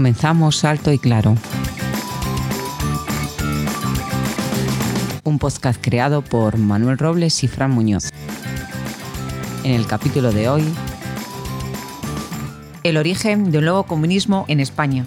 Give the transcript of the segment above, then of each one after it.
Comenzamos alto y claro. Un podcast creado por Manuel Robles y Fran Muñoz. En el capítulo de hoy, el origen del nuevo comunismo en España.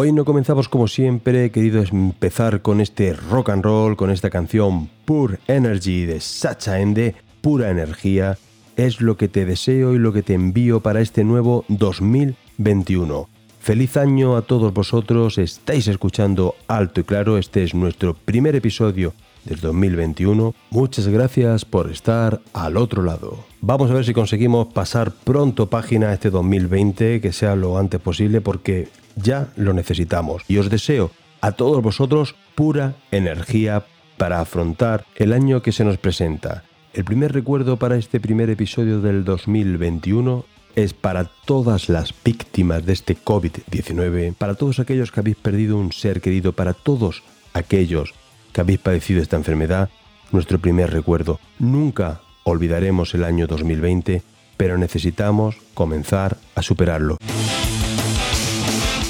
Hoy no comenzamos como siempre, he querido empezar con este rock and roll, con esta canción Pure Energy de Sacha Ende, pura energía, es lo que te deseo y lo que te envío para este nuevo 2021. Feliz año a todos vosotros, estáis escuchando alto y claro, este es nuestro primer episodio del 2021. Muchas gracias por estar al otro lado. Vamos a ver si conseguimos pasar pronto página este 2020, que sea lo antes posible, porque ya lo necesitamos. Y os deseo a todos vosotros pura energía para afrontar el año que se nos presenta. El primer recuerdo para este primer episodio del 2021 es para todas las víctimas de este COVID-19, para todos aquellos que habéis perdido un ser querido, para todos aquellos que habéis padecido esta enfermedad, nuestro primer recuerdo. Nunca olvidaremos el año 2020, pero necesitamos comenzar a superarlo.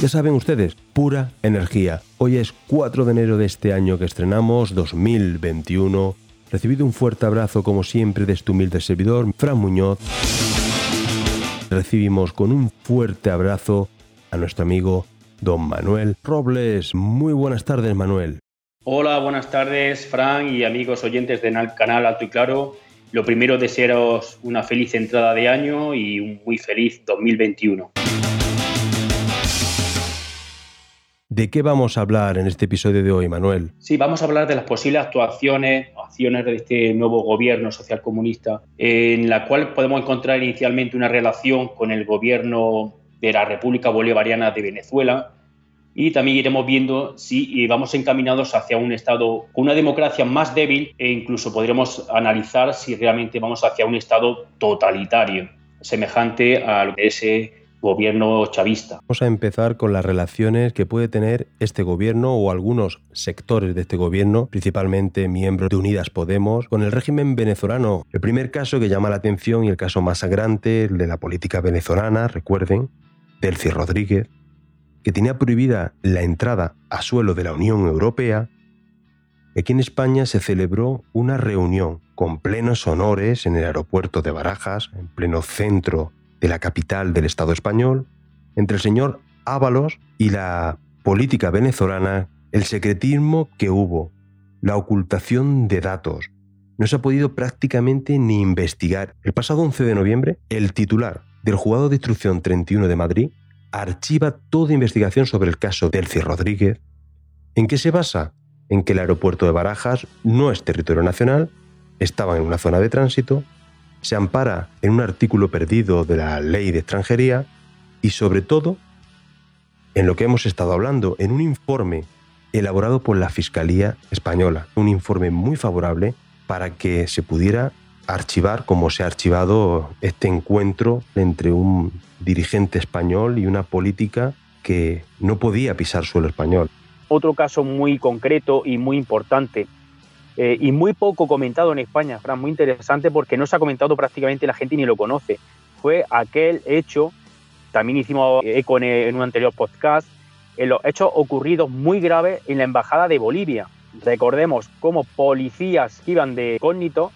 Ya saben ustedes, pura energía. Hoy es 4 de enero de este año que estrenamos, 2021. Recibido un fuerte abrazo como siempre de este humilde servidor, Fran Muñoz. Recibimos con un fuerte abrazo a nuestro amigo Don Manuel Robles. Muy buenas tardes, Manuel. Hola, buenas tardes, Fran y amigos oyentes del canal Alto y Claro. Lo primero, desearos una feliz entrada de año y un muy feliz 2021. ¿De qué vamos a hablar en este episodio de hoy, Manuel? Sí, vamos a hablar de las posibles actuaciones, acciones de este nuevo gobierno socialcomunista, en la cual podemos encontrar inicialmente una relación con el gobierno de la República Bolivariana de Venezuela, y también iremos viendo si vamos encaminados hacia un Estado con una democracia más débil e incluso podremos analizar si realmente vamos hacia un Estado totalitario, semejante a lo que es gobierno chavista. Vamos a empezar con las relaciones que puede tener este gobierno o algunos sectores de este gobierno, principalmente miembros de Unidas Podemos, con el régimen venezolano. El primer caso que llama la atención y el caso más sangrante de la política venezolana, recuerden, Delcy Rodríguez, que tenía prohibida la entrada a suelo de la Unión Europea, aquí en España se celebró una reunión con plenos honores en el aeropuerto de Barajas, en pleno centro de la capital del Estado español, entre el señor Ábalos y la política venezolana, el secretismo que hubo, la ocultación de datos. No se ha podido prácticamente ni investigar. El pasado 11 de noviembre, el titular del juzgado de instrucción 31 de Madrid archiva toda investigación sobre el caso Delcy Rodríguez. ¿En qué se basa? En que el aeropuerto de Barajas no es territorio nacional, estaba en una zona de tránsito se ampara en un artículo perdido de la ley de extranjería y sobre todo en lo que hemos estado hablando, en un informe elaborado por la Fiscalía Española, un informe muy favorable para que se pudiera archivar como se ha archivado este encuentro entre un dirigente español y una política que no podía pisar suelo español. Otro caso muy concreto y muy importante eh, y muy poco comentado en España, Fran, muy interesante porque no se ha comentado prácticamente la gente ni lo conoce. Fue aquel hecho, también hicimos eco en un anterior podcast, en los hechos ocurridos muy graves en la Embajada de Bolivia. Recordemos cómo policías que iban de cógnito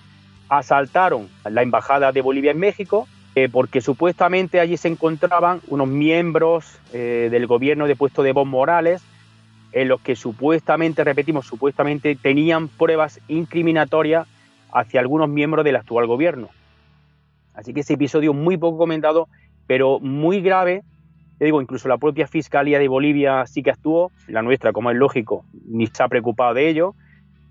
asaltaron la Embajada de Bolivia en México eh, porque supuestamente allí se encontraban unos miembros eh, del gobierno de puesto de Evo Morales en los que supuestamente, repetimos, supuestamente tenían pruebas incriminatorias hacia algunos miembros del actual gobierno. Así que ese episodio muy poco comentado, pero muy grave. Digo, incluso la propia Fiscalía de Bolivia sí que actuó, la nuestra, como es lógico, ni se ha preocupado de ello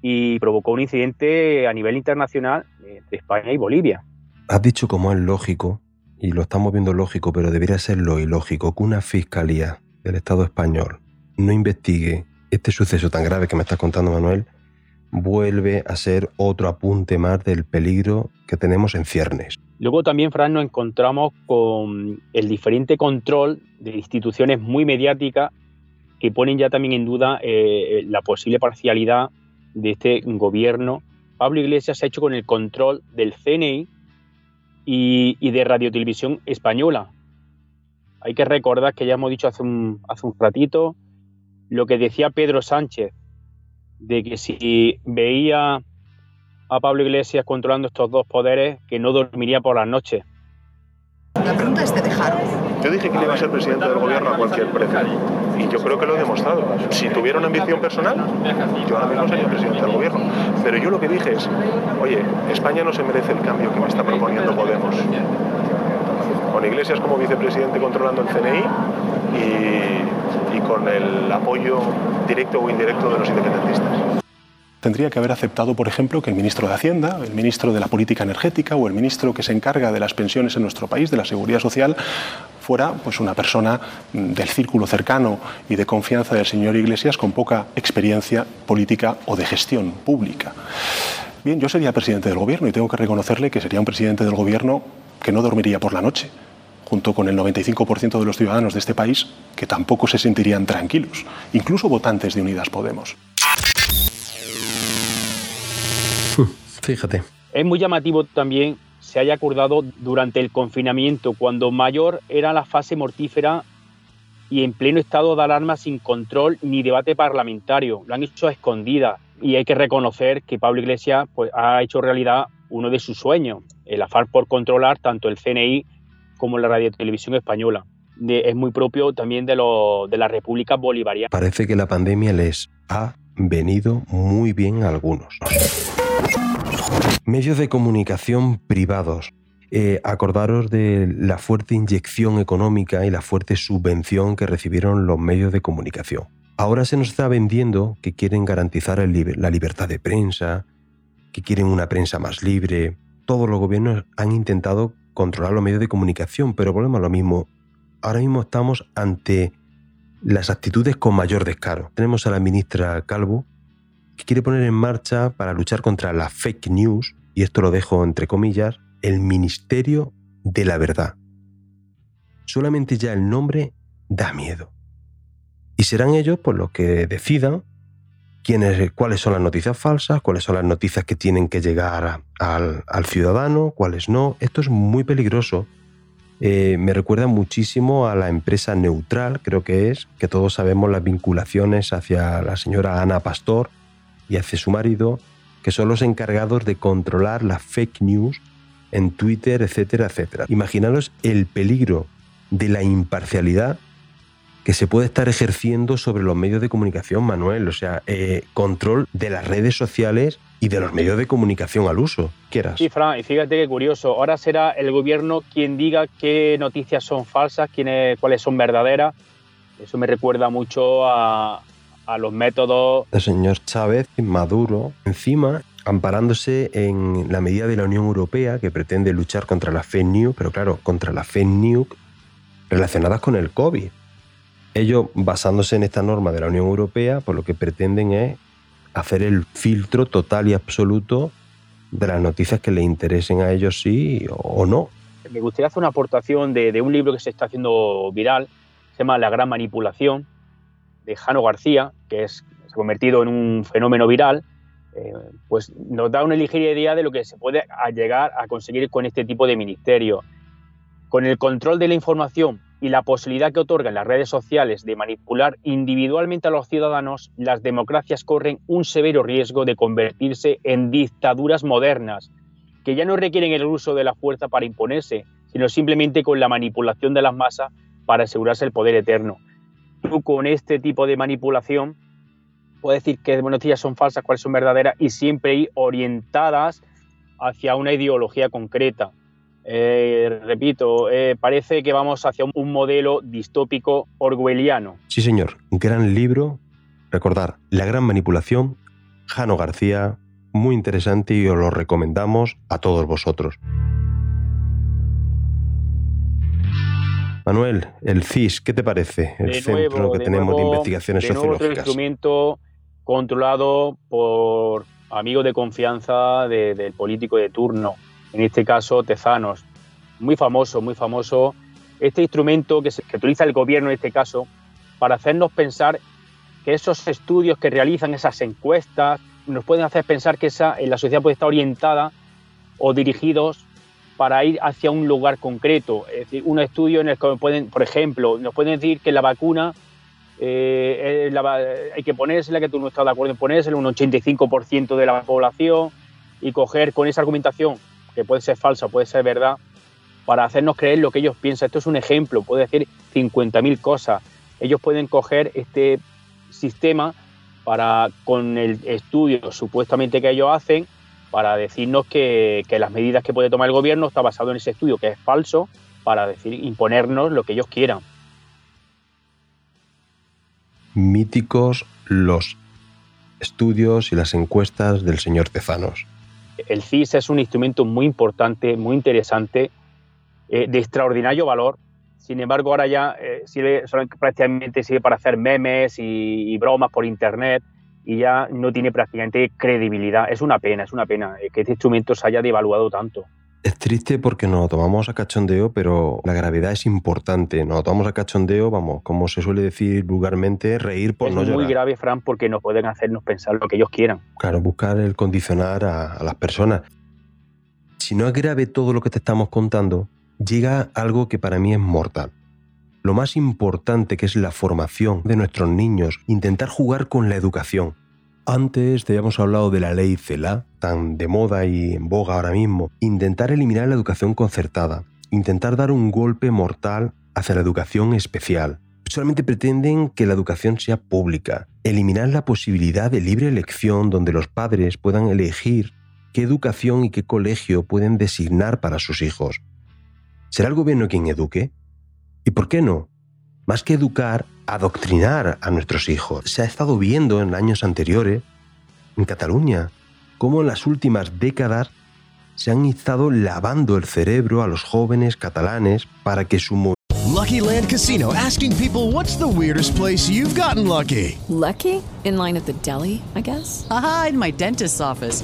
y provocó un incidente a nivel internacional entre España y Bolivia. Has dicho como es lógico, y lo estamos viendo lógico, pero debería ser lo ilógico, que una Fiscalía del Estado español no investigue este suceso tan grave que me estás contando, Manuel, vuelve a ser otro apunte más del peligro que tenemos en ciernes. Luego también, Fran, nos encontramos con el diferente control de instituciones muy mediáticas que ponen ya también en duda eh, la posible parcialidad de este gobierno. Pablo Iglesias ha hecho con el control del CNI y, y de Radio Televisión Española. Hay que recordar que ya hemos dicho hace un, hace un ratito lo que decía Pedro Sánchez, de que si veía a Pablo Iglesias controlando estos dos poderes, que no dormiría por las noches. La pregunta es, ¿te dejaron? Yo dije que iba a ser presidente del gobierno a cualquier precio. Y yo creo que lo he demostrado. Si tuviera una ambición personal, yo ahora mismo sería presidente del gobierno. Pero yo lo que dije es, oye, España no se merece el cambio que me está proponiendo Podemos. Con Iglesias como vicepresidente controlando el CNI y con el apoyo directo o indirecto de los independentistas. Tendría que haber aceptado, por ejemplo, que el ministro de Hacienda, el ministro de la Política Energética o el ministro que se encarga de las pensiones en nuestro país, de la seguridad social, fuera pues, una persona del círculo cercano y de confianza del señor Iglesias con poca experiencia política o de gestión pública. Bien, yo sería presidente del gobierno y tengo que reconocerle que sería un presidente del gobierno que no dormiría por la noche, junto con el 95% de los ciudadanos de este país, que tampoco se sentirían tranquilos, incluso votantes de Unidas Podemos. Fíjate. Es muy llamativo también se haya acordado durante el confinamiento, cuando mayor era la fase mortífera y en pleno estado de alarma sin control ni debate parlamentario. Lo han hecho a escondidas y hay que reconocer que Pablo Iglesias pues, ha hecho realidad uno de sus sueños, el afán por controlar tanto el CNI como la radio televisión española. es muy propio también de, de la República Bolivariana. Parece que la pandemia les ha venido muy bien a algunos. Medios de comunicación privados. Eh, acordaros de la fuerte inyección económica y la fuerte subvención que recibieron los medios de comunicación. Ahora se nos está vendiendo que quieren garantizar la libertad de prensa, que quieren una prensa más libre. Todos los gobiernos han intentado controlar los medios de comunicación, pero volvemos a lo mismo. Ahora mismo estamos ante las actitudes con mayor descaro. Tenemos a la ministra Calvo, que quiere poner en marcha para luchar contra la fake news, y esto lo dejo entre comillas, el Ministerio de la Verdad. Solamente ya el nombre da miedo. Y serán ellos por los que decidan quiénes, cuáles son las noticias falsas, cuáles son las noticias que tienen que llegar al, ciudadano, cuáles no. Esto es muy peligroso. Eh, me recuerda muchísimo a la empresa Neutral, creo que es, que todos sabemos las vinculaciones hacia la señora Ana Pastor y hacia su marido, que son los encargados de controlar las fake news en Twitter, etcétera, etcétera. Imaginaros el peligro de la imparcialidad que se puede estar ejerciendo sobre los medios de comunicación, Manuel. O sea, eh, control de las redes sociales y de los medios de comunicación al uso. Quieras. Sí, Fran, y fíjate qué curioso. Ahora será el gobierno quien diga qué noticias son falsas, quiénes, cuáles son verdaderas. Eso me recuerda mucho a, a los métodos. El señor Chávez, Maduro, encima amparándose en la medida de la Unión Europea que pretende luchar contra la fake news, pero claro, contra la fake news relacionadas con el COVID. Ellos, basándose en esta norma de la Unión Europea, pues lo que pretenden es hacer el filtro total y absoluto de las noticias que le interesen a ellos sí o no. Me gustaría hacer una aportación de, de un libro que se está haciendo viral, se llama La Gran Manipulación, de Jano García, que es, se ha convertido en un fenómeno viral, eh, pues nos da una ligera idea de lo que se puede llegar a conseguir con este tipo de ministerio. Con el control de la información y la posibilidad que otorgan las redes sociales de manipular individualmente a los ciudadanos, las democracias corren un severo riesgo de convertirse en dictaduras modernas, que ya no requieren el uso de la fuerza para imponerse, sino simplemente con la manipulación de las masas para asegurarse el poder eterno. Con este tipo de manipulación puedes decir qué noticias son falsas, cuáles son verdaderas y siempre orientadas hacia una ideología concreta. Eh, repito, eh, parece que vamos hacia un modelo distópico orwelliano. Sí, señor. Gran libro. Recordar, La gran manipulación, Jano García, muy interesante y os lo recomendamos a todos vosotros. Manuel, el CIS, ¿qué te parece? El centro que tenemos de investigaciones de sociológicas. Nuevo, instrumento controlado por amigos de confianza del político de turno, en este caso Tezanos. Muy famoso, muy famoso. Este instrumento que, se, que utiliza el gobierno en este caso para hacernos pensar que esos estudios que realizan, esas encuestas, nos pueden hacer pensar que esa, la sociedad puede estar orientada o dirigidos para ir hacia un lugar concreto. Es decir, un estudio en el que pueden, por ejemplo, nos pueden decir que la vacuna eh, hay que ponérsela, que tú no estás de acuerdo en ponérsela, un 85% de la población, y coger con esa argumentación, que puede ser falsa, puede ser verdad, para hacernos creer lo que ellos piensan. Esto es un ejemplo, puede decir 50.000 cosas. Ellos pueden coger este sistema para, con el estudio supuestamente que ellos hacen, para decirnos que, que, las medidas que puede tomar el gobierno está basado en ese estudio, que es falso, para decir, imponernos lo que ellos quieran. Míticos los estudios y las encuestas del señor Tezanos. El CIS es un instrumento muy importante, muy interesante, eh, de extraordinario valor. Sin embargo, ahora ya eh, sirve, prácticamente sirve para hacer memes y, y bromas por Internet y ya no tiene prácticamente credibilidad. Es una pena, es una pena eh, que este instrumento se haya devaluado tanto. Es triste porque nos lo tomamos a cachondeo, pero la gravedad es importante. Nos lo tomamos a cachondeo, vamos, como se suele decir vulgarmente, reír por es no llorar. Es muy grave, Fran, porque no pueden hacernos pensar lo que ellos quieran. Claro, buscar el condicionar a, a las personas. Si no es grave todo lo que te estamos contando, llega algo que para mí es mortal lo más importante que es la formación de nuestros niños, intentar jugar con la educación. Antes te habíamos hablado de la ley CELA, tan de moda y en boga ahora mismo, intentar eliminar la educación concertada, intentar dar un golpe mortal hacia la educación especial. Solamente pretenden que la educación sea pública, eliminar la posibilidad de libre elección donde los padres puedan elegir qué educación y qué colegio pueden designar para sus hijos. ¿Será el gobierno quien eduque? ¿Y por qué no? Más que educar, adoctrinar a nuestros hijos. Se ha estado viendo en años anteriores, en Cataluña, cómo en las últimas décadas se han estado lavando el cerebro a los jóvenes catalanes para que su Lucky Land Casino asking people what's the weirdest place you've gotten lucky. Lucky? In line at the deli, I guess. Aha, in my dentist's office.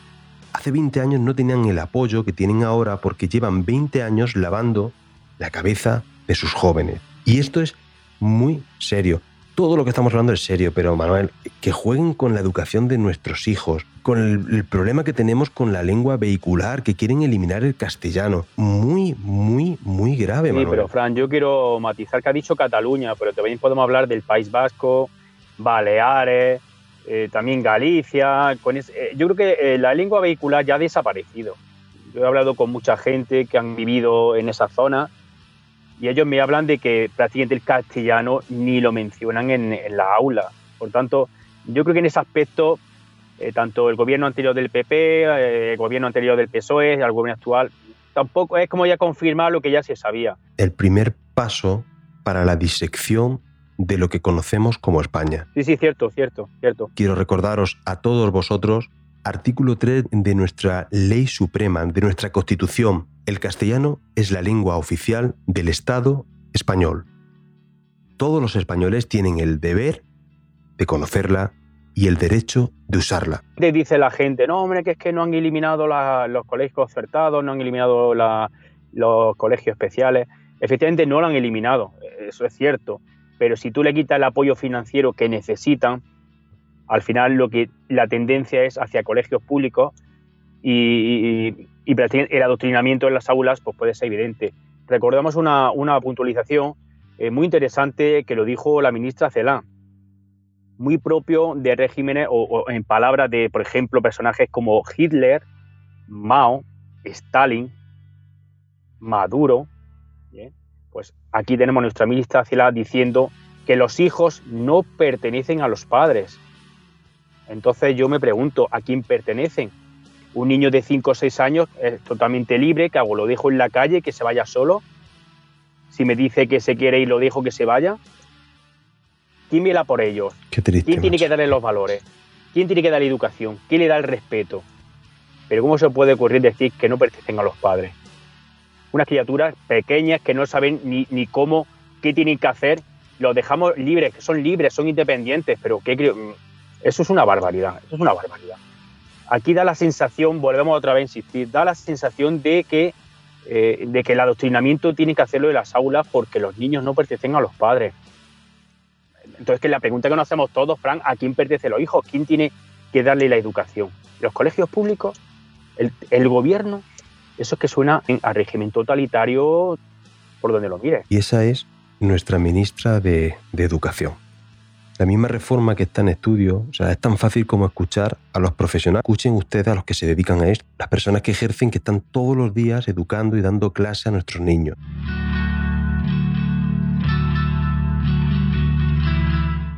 Hace 20 años no tenían el apoyo que tienen ahora porque llevan 20 años lavando la cabeza de sus jóvenes. Y esto es muy serio todo lo que estamos hablando es serio, pero Manuel, que jueguen con la educación de nuestros hijos, con el, el, problema que tenemos con la lengua vehicular, que quieren eliminar el castellano. Muy, muy, muy grave, sí, Manuel. pero Fran, yo quiero matizar que ha dicho Cataluña, pero también podemos hablar del País Vasco, Baleares, eh, también Galicia. Eh, yo creo que eh, la lengua vehicular ya ha desaparecido. Yo he hablado con mucha gente que han vivido en esa zona y ellos me hablan de que prácticamente el castellano ni lo mencionan en, en la aula. Por tanto, yo creo que en ese aspecto, eh, tanto el gobierno anterior del PP, el gobierno anterior del PSOE, el gobierno actual, tampoco es como ya confirmar lo que ya se sabía. El primer paso para la disección de lo que conocemos como España. Sí, sí, cierto, cierto, cierto. Quiero recordaros a todos vosotros artículo 3 de nuestra ley suprema, de nuestra Constitución. El castellano es la lengua oficial del Estado español. Todos los españoles tienen el deber de conocerla y el derecho de usarla. Te dice la gente, no, hombre, que es que no han eliminado la, los colegios concertados, no han eliminado la, los colegios especiales. Efectivamente, no lo han eliminado, eso es cierto. Pero si tú le quitas el apoyo financiero que necesitan, al final lo que la tendencia es hacia colegios públicos y, el adoctrinamiento en las aulas pues puede ser evidente. Recordamos una, puntualización eh, muy interesante que lo dijo la ministra Celán, muy propio de regímenes o, en palabras de, por ejemplo, personajes como Hitler, Mao, Stalin, Maduro. ¿bien? Pues aquí tenemos nuestra ministra Celán diciendo que los hijos no pertenecen a los padres, entonces yo me pregunto, ¿a quién pertenecen? Un niño de 5 o 6 años es totalmente libre, que hago? ¿Lo dejo en la calle, que se vaya solo? Si me dice que se quiere y lo dejo que se vaya. ¿Quién vela por ellos? Qué triste, ¿Quién tiene que darle los valores? ¿Quién tiene que darle educación? ¿Quién le da el respeto? Pero ¿cómo se puede ocurrir decir que no pertenecen a los padres? Unas criaturas pequeñas que no saben ni, ni cómo, qué tienen que hacer, los dejamos libres, que son libres, son independientes, pero ¿qué eso es una barbaridad, eso es una barbaridad. Aquí da la sensación, volvemos otra vez a insistir, da la sensación de que, eh, de que el adoctrinamiento tiene que hacerlo en las aulas porque los niños no pertenecen a los padres. Entonces, que la pregunta que nos hacemos todos, Frank, ¿a quién pertenecen los hijos? ¿Quién tiene que darle la educación? ¿Los colegios públicos? ¿El, el gobierno? Eso es que suena a régimen totalitario por donde lo mire. Y esa es nuestra ministra de, de Educación la misma reforma que está en estudio, o sea, es tan fácil como escuchar a los profesionales. Escuchen ustedes a los que se dedican a esto, las personas que ejercen, que están todos los días educando y dando clase a nuestros niños.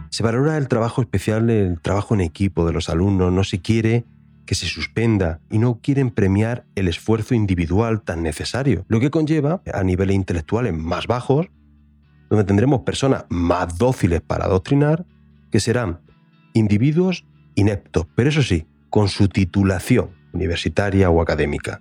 Se valora el trabajo especial, el trabajo en equipo de los alumnos, no se quiere que se suspenda y no quieren premiar el esfuerzo individual tan necesario, lo que conlleva a niveles intelectuales más bajos, donde tendremos personas más dóciles para adoctrinar, que serán individuos ineptos, pero eso sí, con su titulación universitaria o académica.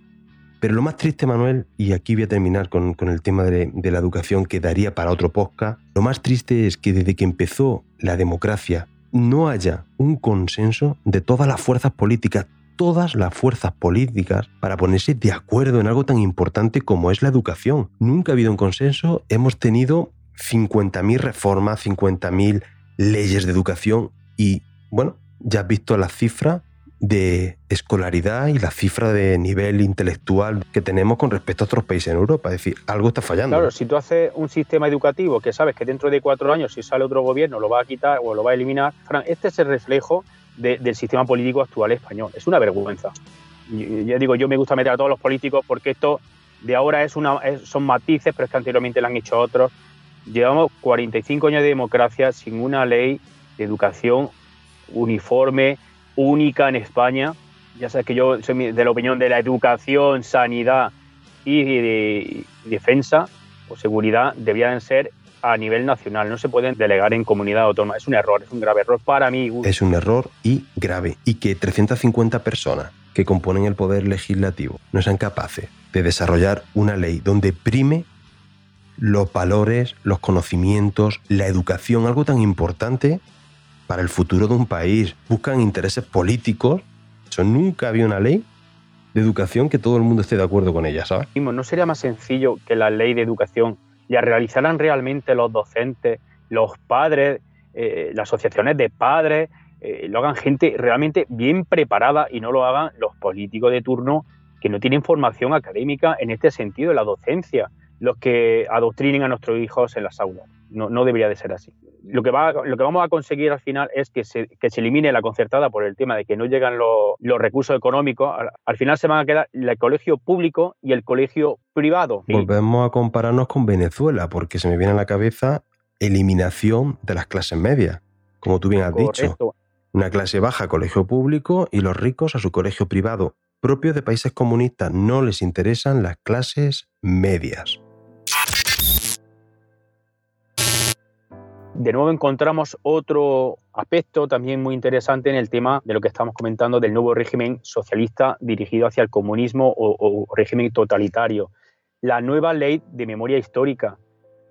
Pero lo más triste, Manuel, y aquí voy a terminar con, el tema de, de, la educación que daría para otro podcast, lo más triste es que desde que empezó la democracia no haya un consenso de todas las fuerzas políticas, todas las fuerzas políticas, para ponerse de acuerdo en algo tan importante como es la educación. Nunca ha habido un consenso, hemos tenido 50.000 reformas, 50.000 leyes de educación y, bueno, ya has visto las cifras de escolaridad y la cifra de nivel intelectual que tenemos con respecto a otros países en Europa. Es decir, algo está fallando. Claro, si tú haces un sistema educativo que sabes que dentro de cuatro años, si sale otro gobierno, lo va a quitar o lo va a eliminar, este es el reflejo de, del sistema político actual español. Es una vergüenza. Ya digo, yo me gusta meter a todos los políticos porque esto de ahora es una, es, son matices, pero es que anteriormente lo han hecho otros. Llevamos 45 años de democracia sin una ley de educación uniforme, única en España. Ya sabes que yo soy de la opinión de la educación, sanidad y, y defensa o seguridad debían ser a nivel nacional, no se pueden delegar en comunidad autónoma. Es un error, es un grave error para mí. Es un error y grave. Y que 350 personas que componen el poder legislativo no sean capaces de desarrollar una ley donde prime los valores, los conocimientos, la educación, algo tan importante para el futuro de un país. Buscan intereses políticos. Eso nunca había una ley de educación que todo el mundo esté de acuerdo con ella, ¿sabes? ¿No sería más sencillo que la ley de educación la realizaran realmente los docentes, los padres, eh, las asociaciones de padres, eh, lo hagan gente realmente bien preparada y no lo hagan los políticos de turno que no tienen formación académica en este sentido, la docencia, los que adoctrinen a nuestros hijos en las aulas. No, no debería de ser así. Lo que, va, lo que vamos a conseguir al final es que se, que se elimine la concertada por el tema de que no llegan los, los recursos económicos. Al, al, final se van a quedar el colegio público y el colegio privado. Volvemos a compararnos con Venezuela, porque se me viene a la cabeza eliminación de las clases medias, como tú bien has Correcto. dicho. Una clase baja colegio público y los ricos a su colegio privado. Propios de países comunistas no les interesan las clases medias. De nuevo encontramos otro aspecto también muy interesante en el tema de lo que estamos comentando del nuevo régimen socialista dirigido hacia el comunismo o, régimen totalitario. La nueva ley de memoria histórica,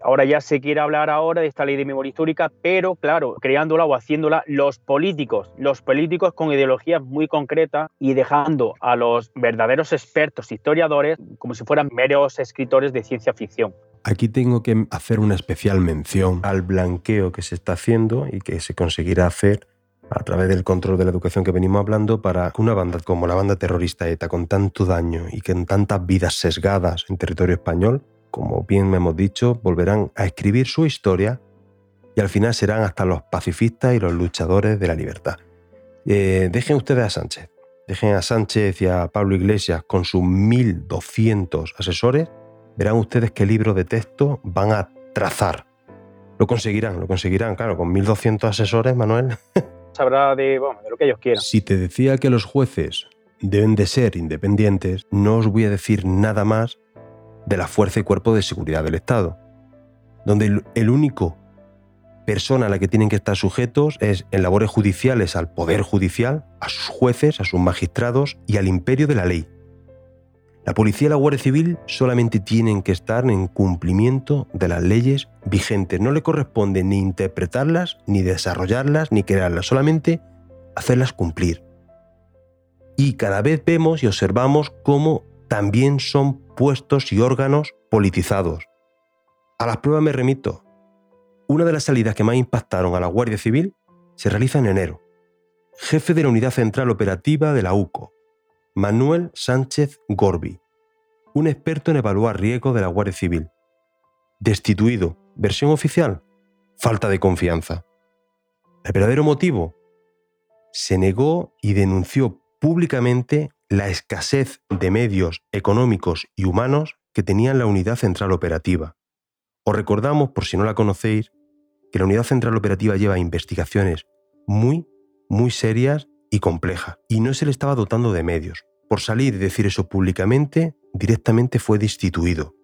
Ahora ya se quiere hablar ahora de esta ley de memoria histórica, pero claro, creándola o haciéndola los políticos, los políticos con ideologías muy concretas y dejando a los verdaderos expertos historiadores como si fueran meros escritores de ciencia ficción. Aquí tengo que hacer una especial mención al blanqueo que se está haciendo y que se conseguirá hacer a través del control de la educación que venimos hablando para que una banda como la banda terrorista ETA, con tanto daño y con tantas vidas sesgadas en territorio español, como bien hemos dicho, volverán a escribir su historia y al final serán hasta los pacifistas y los luchadores de la libertad. Eh, dejen ustedes a Sánchez, dejen a Sánchez y a Pablo Iglesias con sus 1.200 asesores, verán ustedes qué libro de texto van a trazar. Lo conseguirán, lo conseguirán, claro, con 1.200 asesores, Manuel. Sabrá de, bueno, de lo que ellos quieran. Si te decía que los jueces deben de ser independientes, no os voy a decir nada más de la Fuerza y Cuerpo de Seguridad del Estado, donde el, el único persona a la que tienen que estar sujetos es en labores judiciales al Poder Judicial, a sus jueces, a sus magistrados y al imperio de la ley. La policía y la Guardia Civil solamente tienen que estar en cumplimiento de las leyes vigentes. No le corresponde ni interpretarlas, ni desarrollarlas, ni crearlas, solamente hacerlas cumplir. Y cada vez vemos y observamos cómo también son puestos y órganos politizados. A las pruebas me remito. Una de las salidas que más impactaron a la Guardia Civil se realiza en enero. Jefe de la Unidad Central Operativa de la UCO, Manuel Sánchez Gorbi, un experto en evaluar riesgos de la Guardia Civil. Destituido. Versión oficial. Falta de confianza. ¿El verdadero motivo? Se negó y denunció públicamente la escasez de medios económicos y humanos que tenía la Unidad Central Operativa. Os recordamos, por si no la conocéis, que la Unidad Central Operativa lleva investigaciones muy, muy serias y complejas, y no se le estaba dotando de medios. Por salir y decir eso públicamente, directamente fue destituido.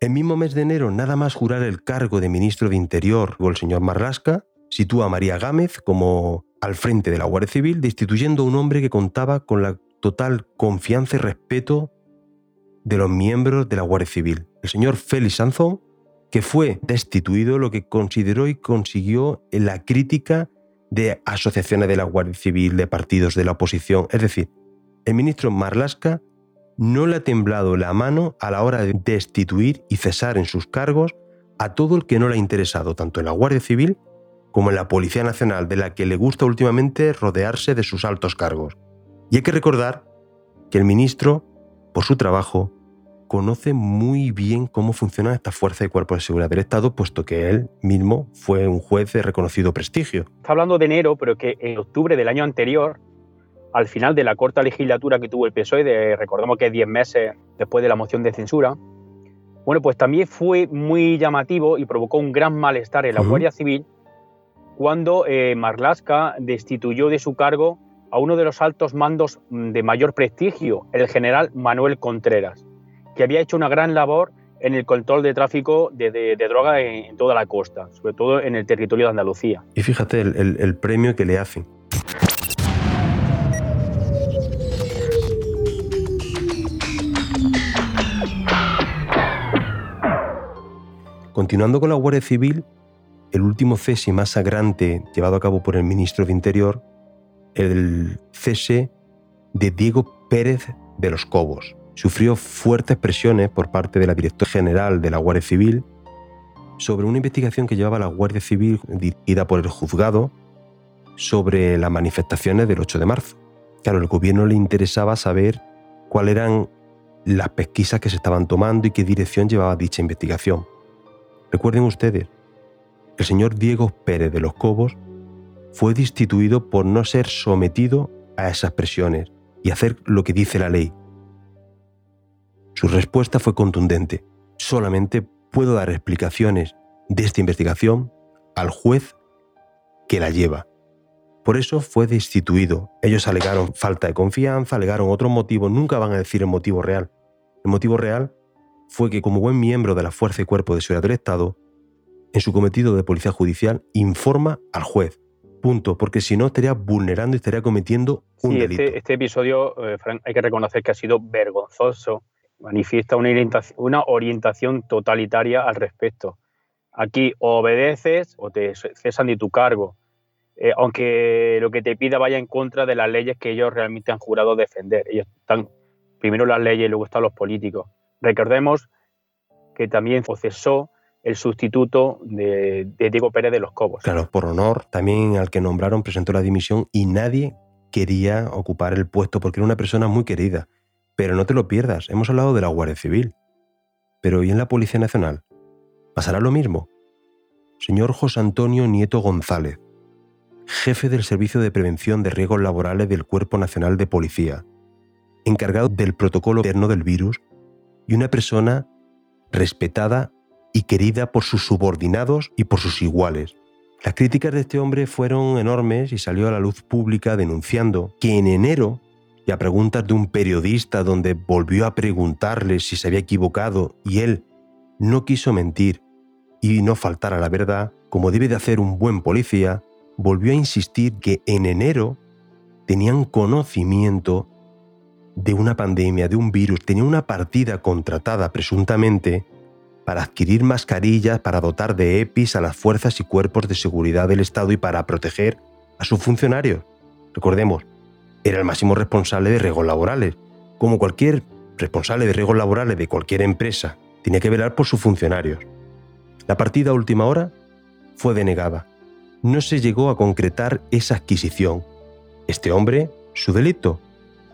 El mismo mes de enero, nada más jurar el cargo de ministro de Interior o el señor Marlasca, sitúa a María Gámez como al frente de la Guardia Civil, destituyendo a un hombre que contaba con la total confianza y respeto de los miembros de la Guardia Civil. El señor Félix Sanzón, que fue destituido, lo que consideró y consiguió la crítica de asociaciones de la Guardia Civil, de partidos de la oposición. Es decir, el ministro Marlasca no le ha temblado la mano a la hora de destituir y cesar en sus cargos a todo el que no le ha interesado, tanto en la Guardia Civil como en la Policía Nacional, de la que le gusta últimamente rodearse de sus altos cargos. Y hay que recordar que el ministro, por su trabajo, conoce muy bien cómo funcionan estas fuerzas y cuerpos de seguridad del Estado, puesto que él mismo fue un juez de reconocido prestigio. Está hablando de enero, pero que en octubre del año anterior, al final de la corta legislatura que tuvo el PSOE, de, recordemos que 10 meses después de la moción de censura, bueno, pues también fue muy llamativo y provocó un gran malestar en la uh -huh. Guardia Civil cuando eh, Marlaska destituyó de su cargo a uno de los altos mandos mm, de mayor prestigio, el general Manuel Contreras, que había hecho una gran labor en el control de tráfico de, de, de droga en, toda la costa, sobre todo en el territorio de Andalucía. Y fíjate el, el premio que le hacen. Continuando con la Guardia Civil, el último cese más sagrante llevado a cabo por el ministro de Interior el cese de Diego Pérez de los Cobos. Sufrió fuertes presiones por parte de la directora general de la Guardia Civil sobre una investigación que llevaba la Guardia Civil dirigida por el juzgado sobre las manifestaciones del 8 de marzo. Claro, al gobierno le interesaba saber cuáles eran las pesquisas que se estaban tomando y qué dirección llevaba dicha investigación. Recuerden ustedes, el señor Diego Pérez de los Cobos fue destituido por no ser sometido a esas presiones y hacer lo que dice la ley. Su respuesta fue contundente. Solamente puedo dar explicaciones de esta investigación al juez que la lleva. Por eso fue destituido. Ellos alegaron falta de confianza, alegaron otros motivos, nunca van a decir el motivo real. El motivo real fue que como buen miembro de la Fuerza y Cuerpo de Seguridad del Estado, en su cometido de policía judicial, informa al juez. Punto, porque si no estaría vulnerando y estaría cometiendo un sí, delito. Este, este episodio, eh, Frank, hay que reconocer que ha sido vergonzoso. Manifiesta una orientación, una orientación totalitaria al respecto. Aquí obedeces o te cesan de tu cargo. Eh, aunque lo que te pida vaya en contra de las leyes que ellos realmente han jurado defender. Ellos están primero las leyes y luego están los políticos. Recordemos que también cesó el sustituto de, de, Diego Pérez de los Cobos. Claro, por honor, también al que nombraron presentó la dimisión y nadie quería ocupar el puesto porque era una persona muy querida. Pero no te lo pierdas, hemos hablado de la Guardia Civil. Pero ¿y en la Policía Nacional? ¿Pasará lo mismo? Señor José Antonio Nieto González, jefe del Servicio de Prevención de Riesgos Laborales del Cuerpo Nacional de Policía, encargado del protocolo interno del virus y una persona respetada y querida por sus subordinados y por sus iguales. Las críticas de este hombre fueron enormes y salió a la luz pública denunciando que en enero, y a preguntas de un periodista donde volvió a preguntarle si se había equivocado y él no quiso mentir y no faltar a la verdad, como debe de hacer un buen policía, volvió a insistir que en enero tenían conocimiento de una pandemia, de un virus, tenía una partida contratada presuntamente para adquirir mascarillas, para dotar de EPIs a las fuerzas y cuerpos de seguridad del Estado y para proteger a sus funcionarios. Recordemos, era el máximo responsable de riesgos laborales. Como cualquier responsable de riesgos laborales de cualquier empresa, tenía que velar por sus funcionarios. La partida a última hora fue denegada. No se llegó a concretar esa adquisición. Este hombre, su delito,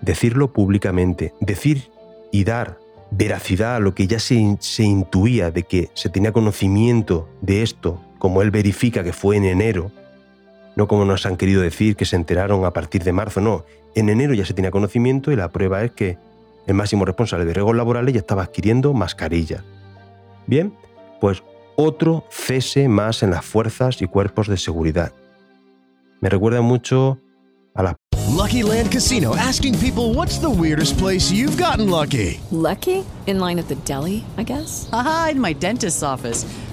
decirlo públicamente, decir y dar veracidad a lo que ya se, se, intuía de que se tenía conocimiento de esto, como él verifica que fue en enero, no como nos han querido decir que se enteraron a partir de marzo, no, en enero ya se tenía conocimiento y la prueba es que el máximo responsable de riesgos laborales ya estaba adquiriendo mascarillas. Bien, pues otro cese más en las fuerzas y cuerpos de seguridad. Me recuerda mucho a las Lucky Land Casino asking people what's the weirdest place you've gotten lucky. Lucky? In line at the deli, I guess. Aha, in my dentist's office.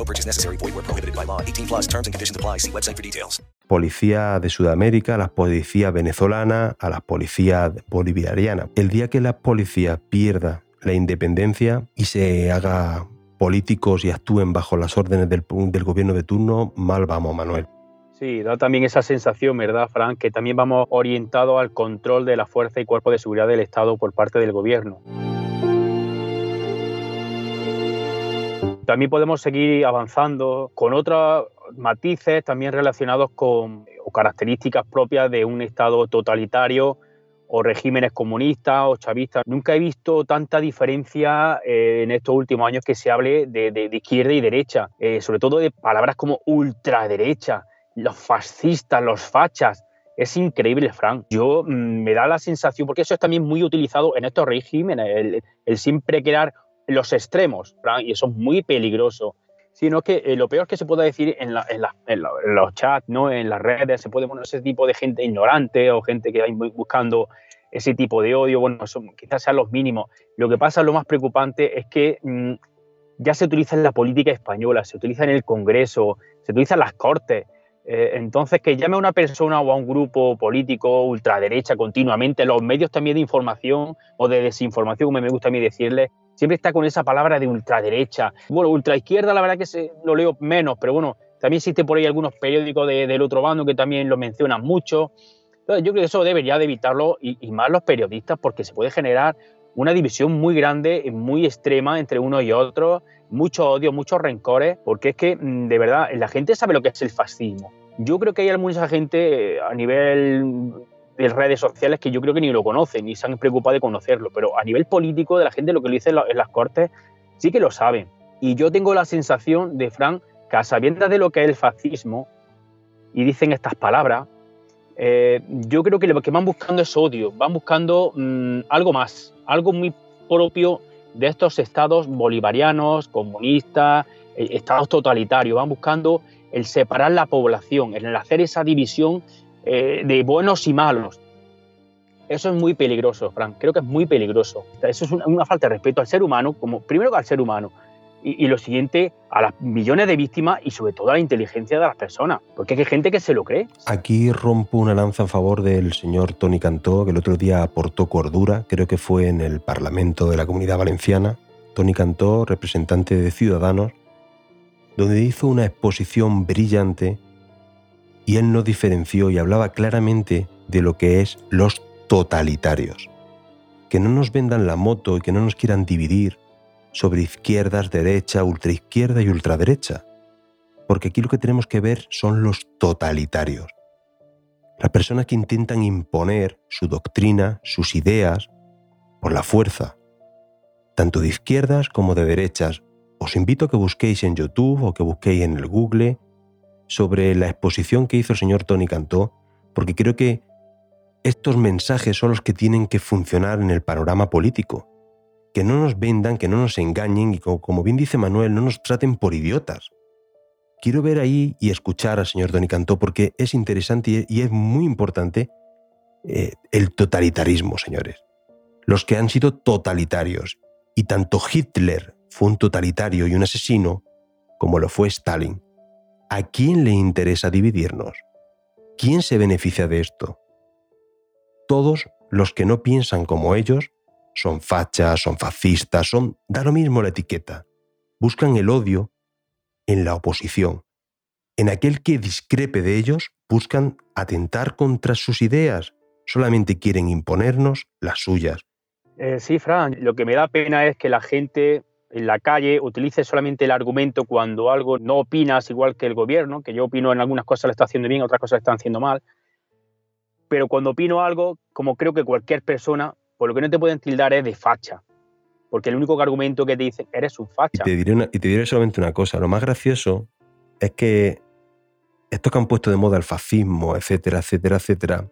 No purchase necessary. Void where prohibited by law. 18 plus. Terms and conditions apply. See website for details. Policía de Sudamérica, a la policía venezolana, a la policía boliviana. El día que la policía pierda la independencia y se haga políticos y actúen bajo las órdenes del, del gobierno de turno, mal vamos, Manuel. Sí, da también esa sensación, ¿verdad, Frank? Que también vamos orientados al control de la fuerza y cuerpo de seguridad del Estado por parte del gobierno. También podemos seguir avanzando con otros matices también relacionados con o características propias de un Estado totalitario o regímenes comunistas o chavistas. Nunca he visto tanta diferencia eh, en estos últimos años que se hable de, de, de izquierda y derecha, eh, sobre todo de palabras como ultraderecha, los fascistas, los fachas. Es increíble, Frank. Yo mmm, me da la sensación, porque eso es también muy utilizado en estos regímenes, el, el siempre crear los extremos, y eso es muy peligroso. Sino que eh, lo peor que se puede decir en, los chats, ¿no? en las redes, se puede poner ese tipo de gente ignorante o gente que va buscando ese tipo de odio, bueno, quizás sean los mínimos. Lo que pasa, lo más preocupante es que mm, ya se utiliza en la política española, se utiliza en el Congreso, se utiliza en las Cortes. Eh, entonces, que llame a una persona o a un grupo político ultraderecha continuamente, los medios también de información o de desinformación, como me gusta a mí decirle, siempre está con esa palabra de ultraderecha. Bueno, ultraizquierda, la verdad que se, lo leo menos, pero bueno, también existe por ahí algunos periódicos del otro bando que también lo mencionan mucho. Entonces, yo creo que eso debería de evitarlo y, y más los periodistas, porque se puede generar una división muy grande, muy extrema entre uno y otro, mucho odio, muchos rencores, porque es que mm, de verdad la gente sabe lo que es el fascismo. Yo creo que hay mucha gente eh, a nivel de redes sociales que yo creo que ni lo conocen, ni se han preocupado de conocerlo, pero a nivel político de la gente lo que lo dice en las cortes sí que lo saben. Y yo tengo la sensación de, Fran, que a sabiendas de lo que es el fascismo, y dicen estas palabras, eh, yo creo que lo que van buscando es odio, van buscando mm, algo más, algo muy propio de estos estados bolivarianos, comunistas, eh, estados totalitarios, van buscando el separar la población, el hacer esa división eh, de buenos y malos. Eso es muy peligroso, Frank. Creo que es muy peligroso. Eso es una, falta de respeto al ser humano, como primero al ser humano, y, lo siguiente, a las millones de víctimas y sobre todo a la inteligencia de las personas, porque hay gente que se lo cree. Aquí rompo una lanza en favor del señor Tony Cantó, que el otro día aportó cordura, creo que fue en el Parlamento de la Comunidad Valenciana. Tony Cantó, representante de Ciudadanos, donde hizo una exposición brillante y él no diferenció y hablaba claramente de lo que es los totalitarios. Que no nos vendan la moto y que no nos quieran dividir sobre izquierdas, derecha, ultraizquierda y ultraderecha. Porque aquí lo que tenemos que ver son los totalitarios. Las personas que intentan imponer su doctrina, sus ideas, por la fuerza, tanto de izquierdas como de derechas. Os invito a que busquéis en YouTube o que busquéis en el Google sobre la exposición que hizo el señor Tony Cantó, porque creo que estos mensajes son los que tienen que funcionar en el panorama político que no nos vendan, que no nos engañen y como, bien dice Manuel, no nos traten por idiotas. Quiero ver ahí y escuchar al señor Tony Cantó porque es interesante y es muy importante eh, el totalitarismo, señores. Los que han sido totalitarios. Y tanto Hitler fue un totalitario y un asesino como lo fue Stalin. ¿A quién le interesa dividirnos? ¿Quién se beneficia de esto? Todos los que no piensan como ellos son fachas, son fascistas, son... da lo mismo la etiqueta. Buscan el odio en la oposición. En aquel que discrepe de ellos, buscan atentar contra sus ideas. Solamente quieren imponernos las suyas. Eh, sí, Fran, lo que me da pena es que la gente en la calle utilice solamente el argumento cuando algo no opinas igual que el gobierno, que yo opino en algunas cosas le está haciendo bien, otras cosas le están haciendo mal, pero cuando opino algo, como creo que cualquier persona, por lo que no te pueden tildar es de facha. Porque el único argumento que te dicen, eres un facha. Y te, diré y te diré solamente una cosa. Lo más gracioso es que estos que han puesto de moda el fascismo, etcétera, etcétera, etcétera,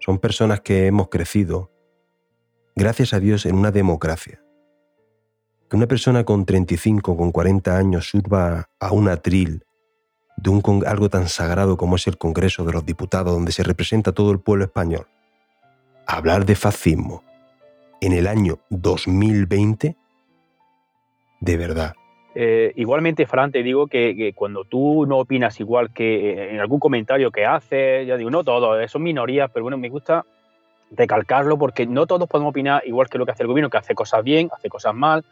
son personas que hemos crecido, gracias a Dios, en una democracia. Que una persona con 35, con 40 años suba a un atril de un, algo tan sagrado como es el Congreso de los Diputados, donde se representa todo el pueblo español, hablar de fascismo en el año 2020, de verdad. Eh, igualmente, Fran, te digo que, cuando tú no opinas igual que eh, en algún comentario que haces, ya digo, no todos, son minorías, pero bueno, me gusta recalcarlo porque no todos podemos opinar igual que lo que hace el gobierno, que hace cosas bien, hace cosas mal,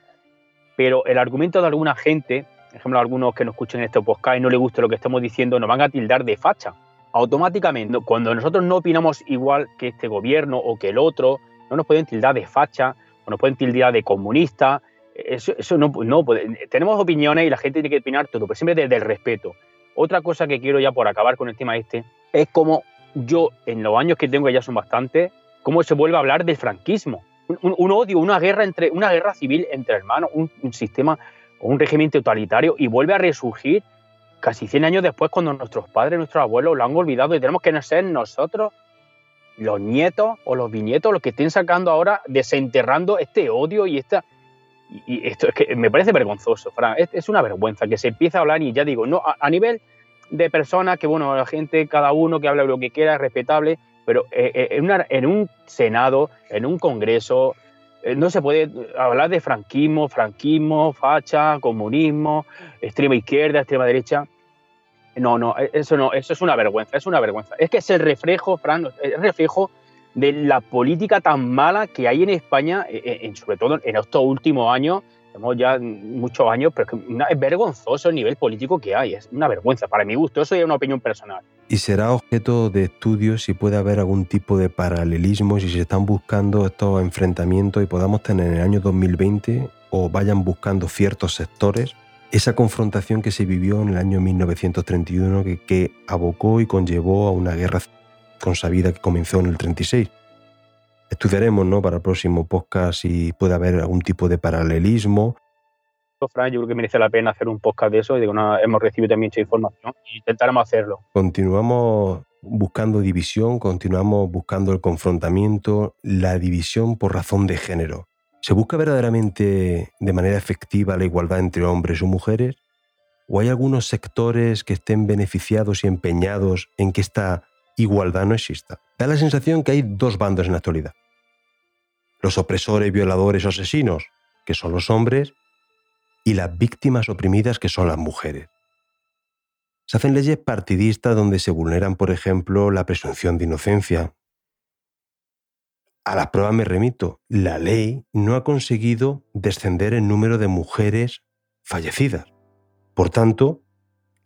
pero el argumento de alguna gente, por ejemplo, algunos que nos escuchen este podcast y no les guste lo que estamos diciendo, nos van a tildar de facha automáticamente, cuando nosotros no opinamos igual que este gobierno o que el otro, no nos pueden tildar de facha o nos pueden tildar de comunista. Eso, no, no tenemos opiniones y la gente tiene que opinar todo, pero siempre desde el respeto. Otra cosa que quiero ya por acabar con el tema este es como yo, en los años que tengo, que ya son bastantes, cómo se vuelve a hablar del franquismo. Un, odio, una guerra, entre, una guerra civil entre hermanos, un, un sistema un régimen totalitario y vuelve a resurgir casi 100 años después, cuando nuestros padres, nuestros abuelos lo han olvidado y tenemos que ser nosotros, los nietos o los bisnietos, los que estén sacando ahora, desenterrando este odio y esta... Y, esto es que me parece vergonzoso, Fran. Es, una vergüenza que se empiece a hablar y ya digo, no a, nivel de personas que, bueno, la gente, cada uno que habla lo que quiera es respetable, pero eh, eh, en, un Senado, en un Congreso, no se puede hablar de franquismo, franquismo, facha, comunismo, extrema izquierda, extrema derecha. No, no, eso no, eso es una vergüenza, es una vergüenza. Es que es el reflejo, Fran, el reflejo de la política tan mala que hay en España, eh, eh, sobre todo en estos últimos años, tenemos ya muchos años, pero es, vergonzoso el nivel político que hay, es una vergüenza para mi gusto, eso es una opinión personal. Y será objeto de estudio si puede haber algún tipo de paralelismo, si se están buscando estos enfrentamientos y podamos tener en el año 2020 o vayan buscando ciertos sectores esa confrontación que se vivió en el año 1931 que, que abocó y conllevó a una guerra con sabida que comenzó en el 36. Estudiaremos ¿no? para el próximo podcast si puede haber algún tipo de paralelismo. Fran, yo creo que merece la pena hacer un podcast de eso y digo, hemos recibido también mucha información y intentaremos hacerlo. Continuamos buscando división, continuamos buscando el confrontamiento, la división por razón de género. ¿Se busca verdaderamente de manera efectiva la igualdad entre hombres o mujeres? ¿O hay algunos sectores que estén beneficiados y empeñados en que esta igualdad no exista. Da la sensación que hay dos bandos en la actualidad. Los opresores, violadores o asesinos, que son los hombres, y las víctimas oprimidas, que son las mujeres. Se hacen leyes partidistas donde se vulneran, por ejemplo, la presunción de inocencia. A las pruebas me remito. La ley no ha conseguido descender el número de mujeres fallecidas. Por tanto,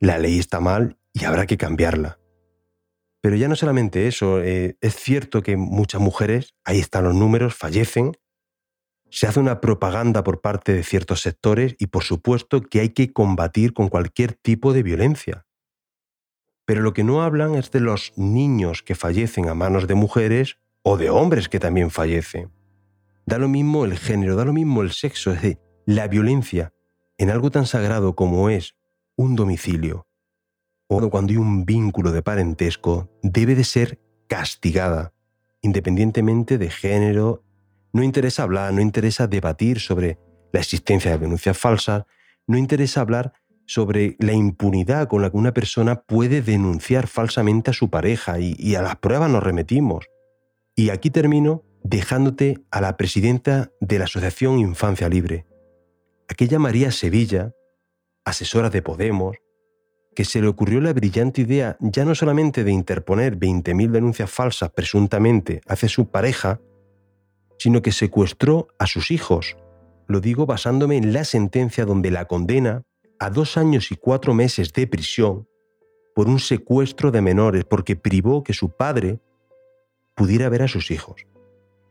la ley está mal y habrá que cambiarla. Pero ya no solamente eso, eh, es cierto que muchas mujeres, ahí están los números, fallecen, se hace una propaganda por parte de ciertos sectores y por supuesto que hay que combatir con cualquier tipo de violencia. Pero lo que no hablan es de los niños que fallecen a manos de mujeres o de hombres que también fallecen. Da lo mismo el género, da lo mismo el sexo, es decir, la violencia en algo tan sagrado como es un domicilio, cuando hay un vínculo de parentesco, debe de ser castigada, independientemente de género. No interesa hablar, no interesa debatir sobre la existencia de denuncias falsas, no interesa hablar sobre la impunidad con la que una persona puede denunciar falsamente a su pareja y, y a las pruebas nos remetimos. Y aquí termino dejándote a la presidenta de la Asociación Infancia Libre, aquella María Sevilla, asesora de Podemos, que se le ocurrió la brillante idea ya no solamente de interponer 20.000 denuncias falsas presuntamente hacia su pareja, sino que secuestró a sus hijos. Lo digo basándome en la sentencia donde la condena a dos años y cuatro meses de prisión por un secuestro de menores porque privó que su padre pudiera ver a sus hijos.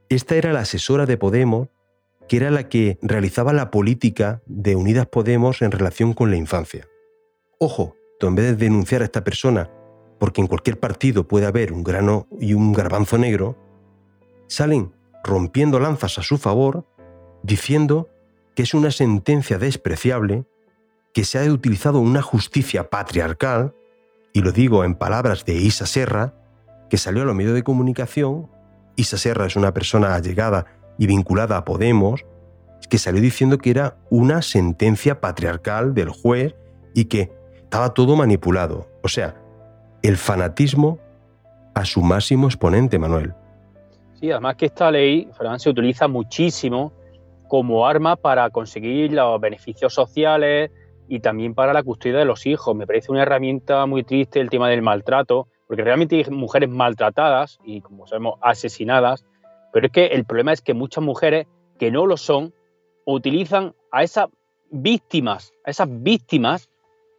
Esta era la asesora de Podemos, que era la que realizaba la política de Unidas Podemos en relación con la infancia. Ojo, en vez de denunciar a esta persona, porque en cualquier partido puede haber un grano y un garbanzo negro, salen rompiendo lanzas a su favor, diciendo que es una sentencia despreciable, que se ha utilizado una justicia patriarcal, y lo digo en palabras de Isa Serra, que salió a los medios de comunicación, Isa Serra es una persona allegada y vinculada a Podemos, que salió diciendo que era una sentencia patriarcal del juez y que estaba todo manipulado. O sea, el fanatismo a su máximo exponente, Manuel. Sí, además que esta ley, Fran, se utiliza muchísimo como arma para conseguir los beneficios sociales y también para la custodia de los hijos. Me parece una herramienta muy triste el tema del maltrato, porque realmente hay mujeres maltratadas y, como sabemos, asesinadas, pero es que el problema es que muchas mujeres que no lo son utilizan a esas víctimas, a esas víctimas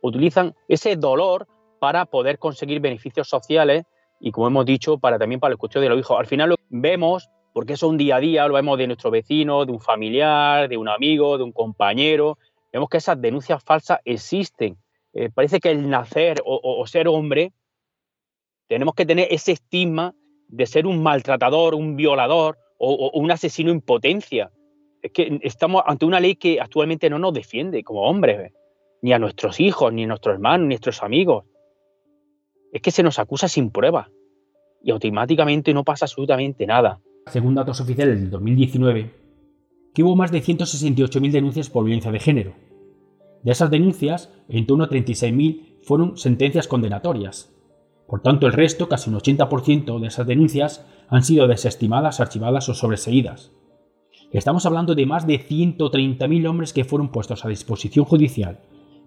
utilizan ese dolor para poder conseguir beneficios sociales y, como hemos dicho, para también para el cuestión de los hijos. Al final lo vemos, porque eso es un día a día, lo vemos de nuestro vecino, de un familiar, de un amigo, de un compañero, vemos que esas denuncias falsas existen. Eh, parece que el nacer o, ser hombre, tenemos que tener ese estigma de ser un maltratador, un violador o, o un asesino en potencia. Es que estamos ante una ley que actualmente no nos defiende como hombres ni a nuestros hijos, ni a nuestros hermanos, ni a nuestros amigos. Es que se nos acusa sin prueba y automáticamente no pasa absolutamente nada. Según datos oficiales del 2019, que hubo más de 168.000 denuncias por violencia de género. De esas denuncias, en torno a 36.000 fueron sentencias condenatorias. Por tanto, el resto, casi un 80% de esas denuncias, han sido desestimadas, archivadas o sobreseídas. Estamos hablando de más de 130.000 hombres que fueron puestos a disposición judicial,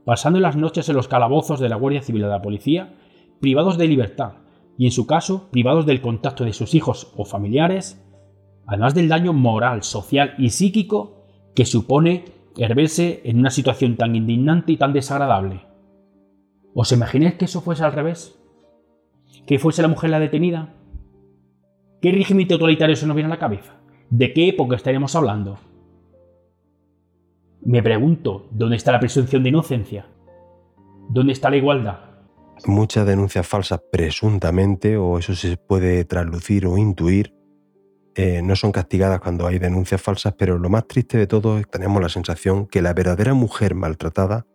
pasando las noches en los calabozos de la Guardia Civil de la Policía, privados de libertad y, en su caso, privados del contacto de sus hijos o familiares, además del daño moral, social y psíquico que supone herverse en una situación tan indignante y tan desagradable. ¿Os imagináis que eso fuese al revés? ¿Que fuese la mujer la detenida? ¿Qué régimen totalitario se nos viene a la cabeza? ¿De qué época estaríamos hablando? Me pregunto, ¿dónde está la presunción de inocencia? ¿Dónde está la igualdad? Muchas denuncias falsas presuntamente, o eso se puede traslucir o intuir, eh, no son castigadas cuando hay denuncias falsas, pero lo más triste de todo es que tenemos la sensación que la verdadera mujer maltratada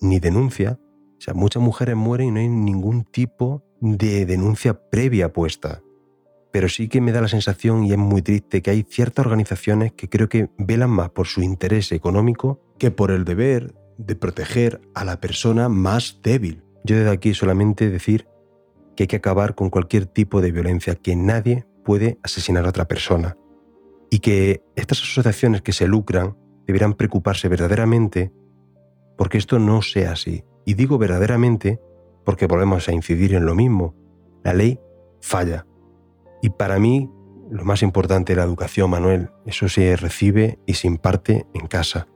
ni denuncia. O sea, muchas mujeres mueren y no hay ningún tipo de denuncia previa puesta pero sí que me da la sensación, y es muy triste, que hay ciertas organizaciones que creo que velan más por su interés económico que por el deber de proteger a la persona más débil. Yo desde aquí solamente decir que hay que acabar con cualquier tipo de violencia, que nadie puede asesinar a otra persona, y que estas asociaciones que se lucran deberán preocuparse verdaderamente porque esto no sea así. Y digo verdaderamente porque volvemos a incidir en lo mismo. La ley falla. Y para mí, lo más importante es la educación, Manuel. Eso se recibe y se imparte en casa.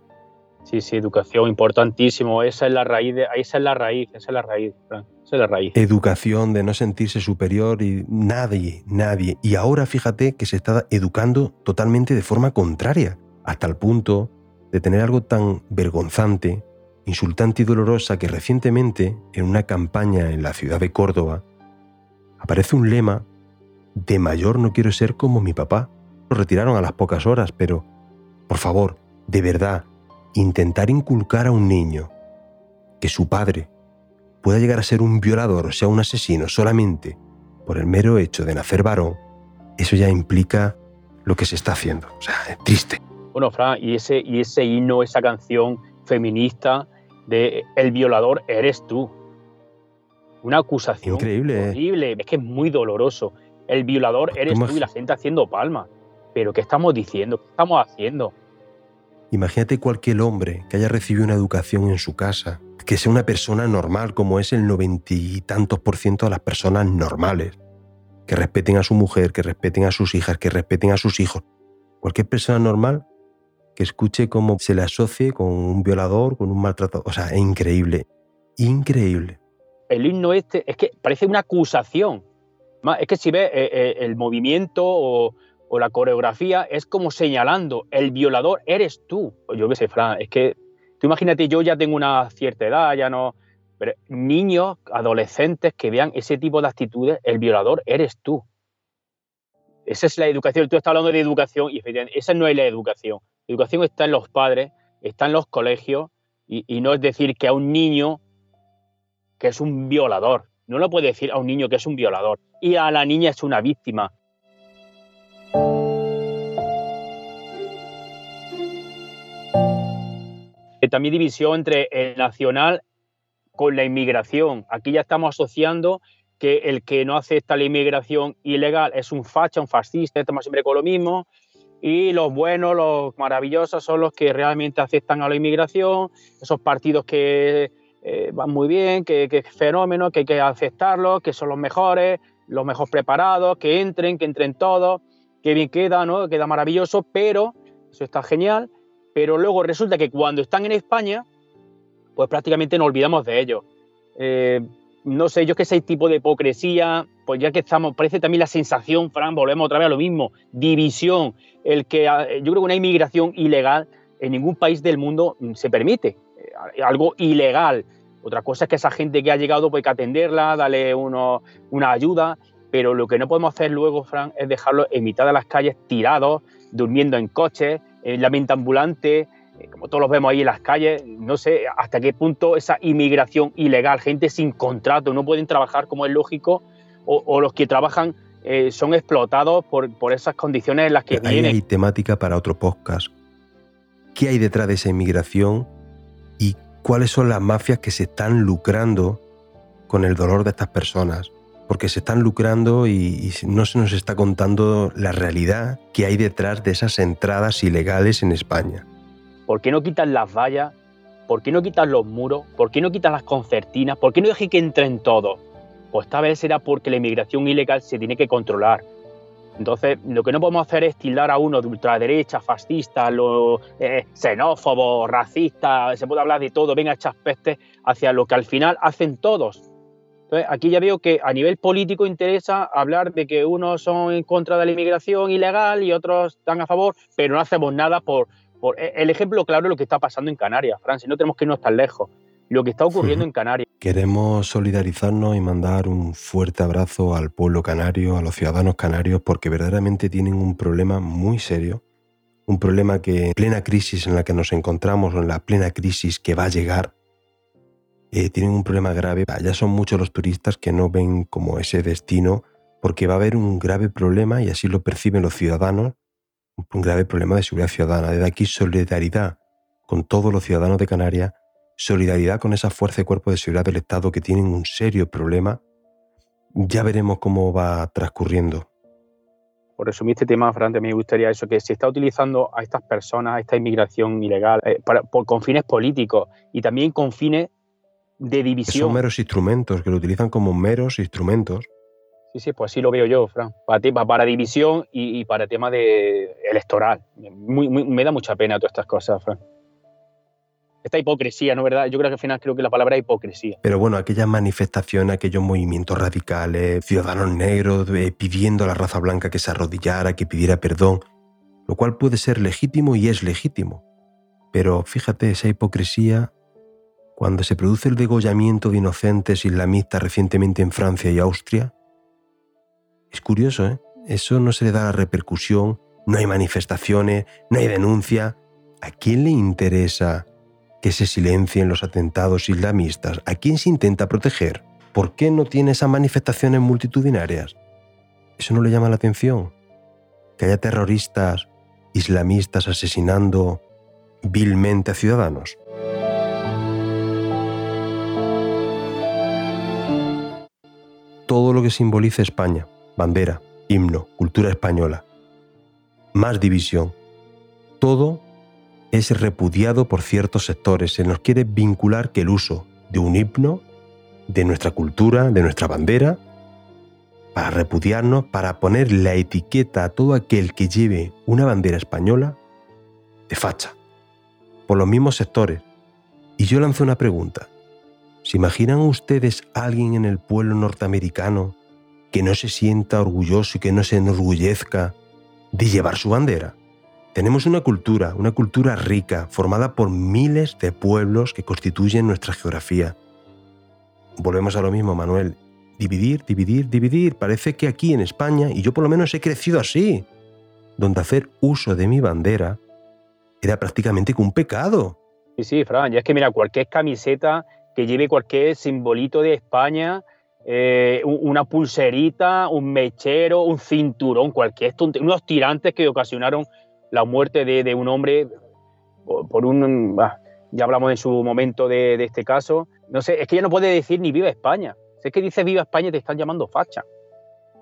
Sí, sí, educación, importantísimo. Esa es la raíz, de, esa es la raíz, esa es la raíz, Esa es la raíz. Educación, de no sentirse superior y nadie, nadie. Y ahora fíjate que se está educando totalmente de forma contraria, hasta el punto de tener algo tan vergonzante, insultante y dolorosa que recientemente, en una campaña en la ciudad de Córdoba, aparece un lema de mayor no quiero ser como mi papá. Lo retiraron a las pocas horas, pero, por favor, de verdad, intentar inculcar a un niño que su padre pueda llegar a ser un violador o sea un asesino solamente por el mero hecho de nacer varón, eso ya implica lo que se está haciendo. O sea, es triste. Bueno, Fran, y ese, y ese himno, esa canción feminista de El violador eres tú. Una acusación Increíble. horrible. Es que es muy doloroso el violador eres tú y la gente haciendo palmas. Pero ¿qué estamos diciendo? ¿Qué estamos haciendo? Imagínate cualquier hombre que haya recibido una educación en su casa, que sea una persona normal, como es el noventa y tantos por ciento de las personas normales, que respeten a su mujer, que respeten a sus hijas, que respeten a sus hijos. Cualquier persona normal que escuche cómo se le asocie con un violador, con un maltratador. O sea, es increíble, increíble. El himno este es que parece una acusación. Es que si ves eh, eh, el movimiento o, la coreografía, es como señalando, el violador eres tú. Yo qué sé, Fran, es que tú imagínate, yo ya tengo una cierta edad, ya no... Pero niños, adolescentes que vean ese tipo de actitudes, el violador eres tú. Esa es la educación. Tú estás hablando de educación y efectivamente, esa no es la educación. La educación está en los padres, está en los colegios y no es decir que a un niño que es un violador. No lo puede decir a un niño que es un violador y a la niña es una víctima. También división entre el nacional con la inmigración. Aquí ya estamos asociando que el que no acepta la inmigración ilegal es un facha, un fascista, estamos siempre con lo mismo. Y los buenos, los maravillosos son los que realmente aceptan a la inmigración, esos partidos que eh, van muy bien, que, es fenómeno, que hay que aceptarlo, que son los mejores, los mejor preparados, que entren, que entren todos, que bien queda, ¿no? Queda maravilloso, pero eso está genial, pero luego resulta que cuando están en España, pues prácticamente nos olvidamos de ellos. Eh, no sé, yo es que ese tipo de hipocresía, pues ya que estamos, parece también la sensación, Fran, volvemos otra vez a lo mismo, división, el que ah, yo creo que una inmigración ilegal en ningún país del mundo mm, se permite algo ilegal. Otra cosa es que esa gente que ha llegado, pues hay que atenderla, darle una ayuda, pero lo que no podemos hacer luego, Fran, es dejarlo en mitad de las calles tirados, durmiendo en coches, en la mente ambulante, eh, como todos los vemos ahí en las calles, no sé hasta qué punto esa inmigración ilegal, gente sin contrato, no pueden trabajar como es lógico, o, los que trabajan eh, son explotados por, por, esas condiciones en las que Ahí vienen. hay temática para otro podcast. ¿Qué hay detrás de esa inmigración y cuáles son las mafias que se están lucrando con el dolor de estas personas? Porque se están lucrando y, no se nos está contando la realidad que hay detrás de esas entradas ilegales en España. ¿Por qué no quitan las vallas? ¿Por qué no quitan los muros? ¿Por qué no quitan las concertinas? ¿Por qué no dejan que entren todos? Pues esta vez será porque la inmigración ilegal se tiene que controlar. Entonces, lo que no podemos hacer es tildar a uno de ultraderecha, fascista, eh, xenófobo, racista, se puede hablar de todo, venga, echas pestes hacia lo que al final hacen todos. Entonces, aquí ya veo que a nivel político interesa hablar de que unos son en contra de la inmigración ilegal y otros están a favor, pero no hacemos nada por, por el ejemplo claro de lo que está pasando en Canarias, Francia, no tenemos que irnos tan lejos. Lo que está ocurriendo en Canarias. Queremos solidarizarnos y mandar un fuerte abrazo al pueblo canario, a los ciudadanos canarios, porque verdaderamente tienen un problema muy serio, un problema que en plena crisis en la que nos encontramos o en la plena crisis que va a llegar, eh, tienen un problema grave. Ya son muchos los turistas que no ven como ese destino porque va a haber un grave problema y así lo perciben los ciudadanos, un grave problema de seguridad ciudadana. Desde aquí solidaridad con todos los ciudadanos de Canarias solidaridad con esas fuerzas y cuerpos de seguridad del Estado que tienen un serio problema, ya veremos cómo va transcurriendo. Por resumir este tema, Fran, me gustaría eso, que se está utilizando a estas personas, a esta inmigración ilegal, eh, para, por, con fines políticos y también con fines de división. Son meros instrumentos, que lo utilizan como meros instrumentos. Sí, sí, pues así lo veo yo, Fran. Para, para, para división y, y, para tema de electoral. Muy, muy, me da mucha pena todas estas cosas, Fran esta hipocresía, ¿no verdad? Yo creo que al final creo que la palabra es hipocresía. Pero bueno, aquellas manifestaciones, aquellos movimientos radicales, ciudadanos negros eh, pidiendo a la raza blanca que se arrodillara, que pidiera perdón, lo cual puede ser legítimo y es legítimo. Pero fíjate, esa hipocresía, cuando se produce el degollamiento de inocentes islamistas recientemente en Francia y Austria, es curioso, ¿eh? Eso no se le da la repercusión, no hay manifestaciones, no hay denuncia. ¿A quién le interesa que se silencien los atentados islamistas? ¿A quién se intenta proteger? ¿Por qué no tiene esas manifestaciones multitudinarias? ¿Eso no le llama la atención? ¿Que haya terroristas islamistas asesinando vilmente a ciudadanos? Todo lo que simbolice España, bandera, himno, cultura española, más división, todo es repudiado por ciertos sectores. Se nos quiere vincular que el uso de un himno, de nuestra cultura, de nuestra bandera, para repudiarnos, para poner la etiqueta a todo aquel que lleve una bandera española de facha, por los mismos sectores. Y yo lanzo una pregunta. ¿Se imaginan ustedes alguien en el pueblo norteamericano que no se sienta orgulloso y que no se enorgullezca de llevar su bandera? Tenemos una cultura, una cultura rica, formada por miles de pueblos que constituyen nuestra geografía. Volvemos a lo mismo, Manuel. Dividir, dividir, dividir. Parece que aquí en España, y yo por lo menos he crecido así, donde hacer uso de mi bandera era prácticamente un pecado. Sí, sí, Fran, ya es que mira, cualquier camiseta que lleve cualquier simbolito de España, eh, una pulserita, un mechero, un cinturón, cualquier unos tirantes que ocasionaron la muerte de, un hombre por, un... Bah, ya hablamos en su momento de, este caso. No sé, es que ya no puede decir ni viva España. Si es que dice viva España te están llamando facha.